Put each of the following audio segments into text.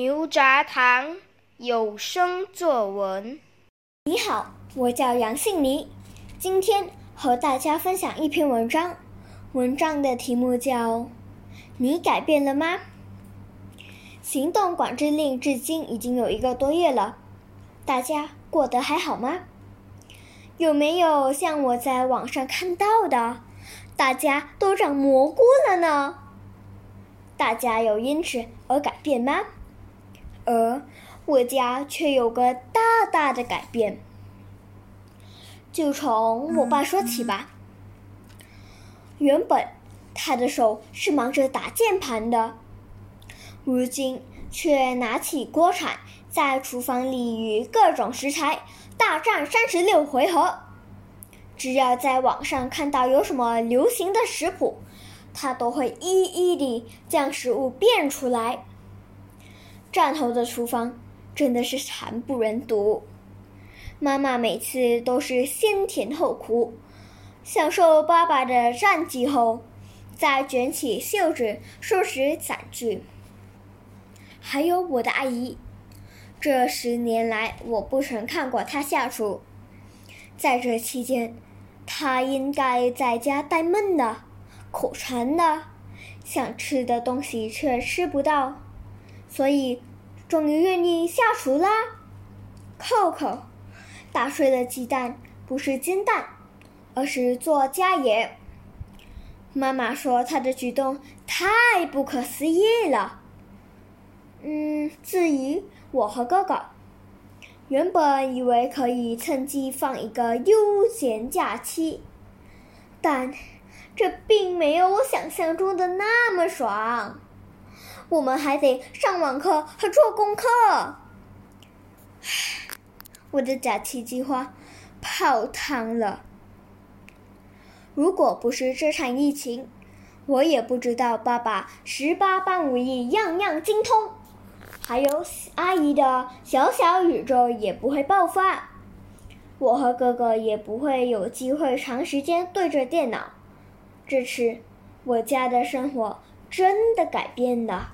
牛轧糖有声作文。你好，我叫杨杏妮，今天和大家分享一篇文章。文章的题目叫《你改变了吗？》行动管制令至今已经有一个多月了，大家过得还好吗？有没有像我在网上看到的，大家都长蘑菇了呢？大家有因此而改变吗？而我家却有个大大的改变。就从我爸说起吧。原本他的手是忙着打键盘的，如今却拿起锅铲，在厨房里与各种食材大战三十六回合。只要在网上看到有什么流行的食谱，他都会一一地将食物变出来。战头的厨房真的是惨不忍睹，妈妈每次都是先甜后苦。享受爸爸的战绩后，再卷起袖子收拾残局。还有我的阿姨，这十年来我不曾看过她下厨。在这期间，她应该在家呆闷的、口馋的，想吃的东西却吃不到，所以终于愿意下厨啦。扣扣，打碎的鸡蛋不是煎蛋。而是做家业。妈妈说他的举动太不可思议了。嗯，至于我和哥哥，原本以为可以趁机放一个悠闲假期，但这并没有我想象中的那么爽。我们还得上网课和做功课。我的假期计划泡汤了。如果不是这场疫情，我也不知道爸爸十八般武艺样样精通，还有阿姨的小小宇宙也不会爆发，我和哥哥也不会有机会长时间对着电脑。这次，我家的生活真的改变了。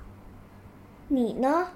你呢？